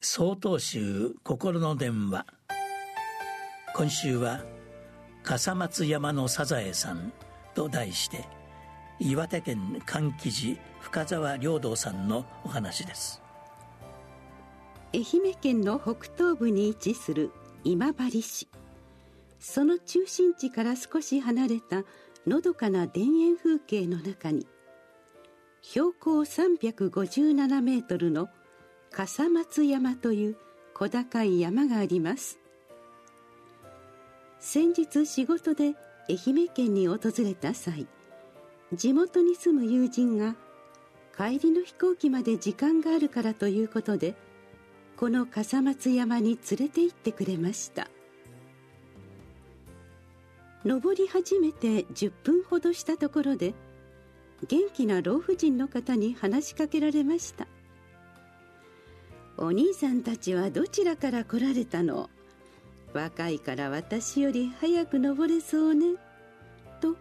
曹洞宗心の電話。今週は「笠松山のサザエさん」と題して岩手県柑橘寺深沢良道さんのお話です。愛媛県の北東部に位置する今治市。その中心地から少し離れたのどかな田園風景の中に標高357メートルの笠松山という小高い山があります。先日仕事で愛媛県に訪れた際地元に住む友人が帰りの飛行機まで時間があるからということでこの笠松山に連れて行ってくれました。登り始めて10分ほどしたところで元気な老婦人の方に話しかけられました。お兄さんたちはどちらから来られたの？若いから私より早く登れそうね。と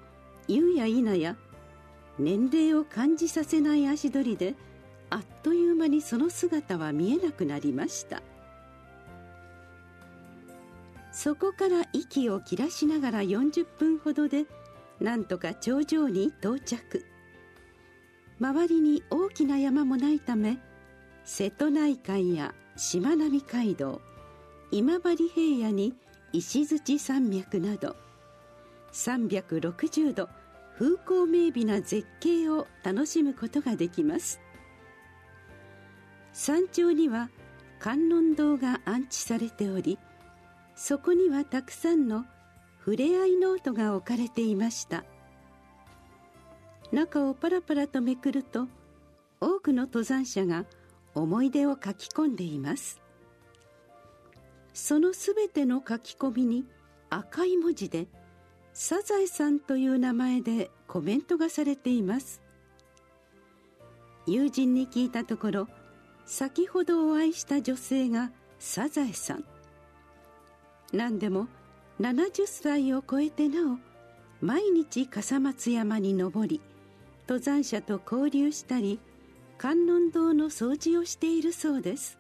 言うや否や年齢を感じさせない足取りであっという間にその姿は見えなくなりました。そこから息を切らしながら40分ほどでなんとか頂上に到着。周りに大きな山もないため瀬戸内海やしまなみ海道今治平野に石鎚山脈など360度風光明媚な絶景を楽しむことができます。山頂には観音堂が安置されておりそこにはたくさんのふれあいノートが置かれていました。中をパラパラとめくると多くの登山者が思い出を書き込んでいます。そのすべての書き込みに赤い文字で「サザエさん」という名前でコメントがされています。友人に聞いたところ先ほどお会いした女性がサザエさん。何でも70歳を超えてなお毎日笠松山に登り登山者と交流したり観音堂の掃除をしているそうです。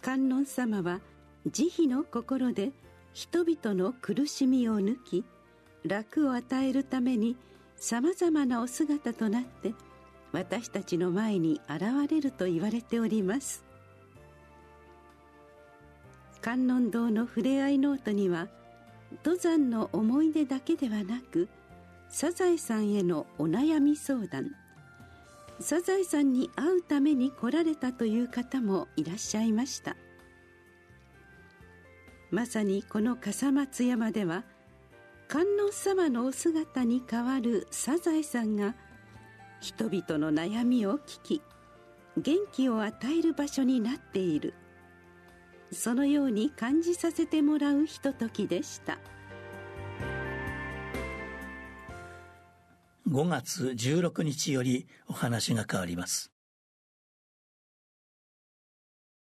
観音様は慈悲の心で人々の苦しみを抜き楽を与えるためにさまざまなお姿となって私たちの前に現れると言われております。観音堂のふれあいノートには登山の思い出だけではなくサザエさんへのお悩み相談。サザエさんに会うために来られたという方もいらっしゃいました。まさにこの笠松山では観音様のお姿に代わるサザエさんが人々の悩みを聞き元気を与える場所になっている。そのように感じさせてもらうひとときでした。5月16日よりお話が変わります。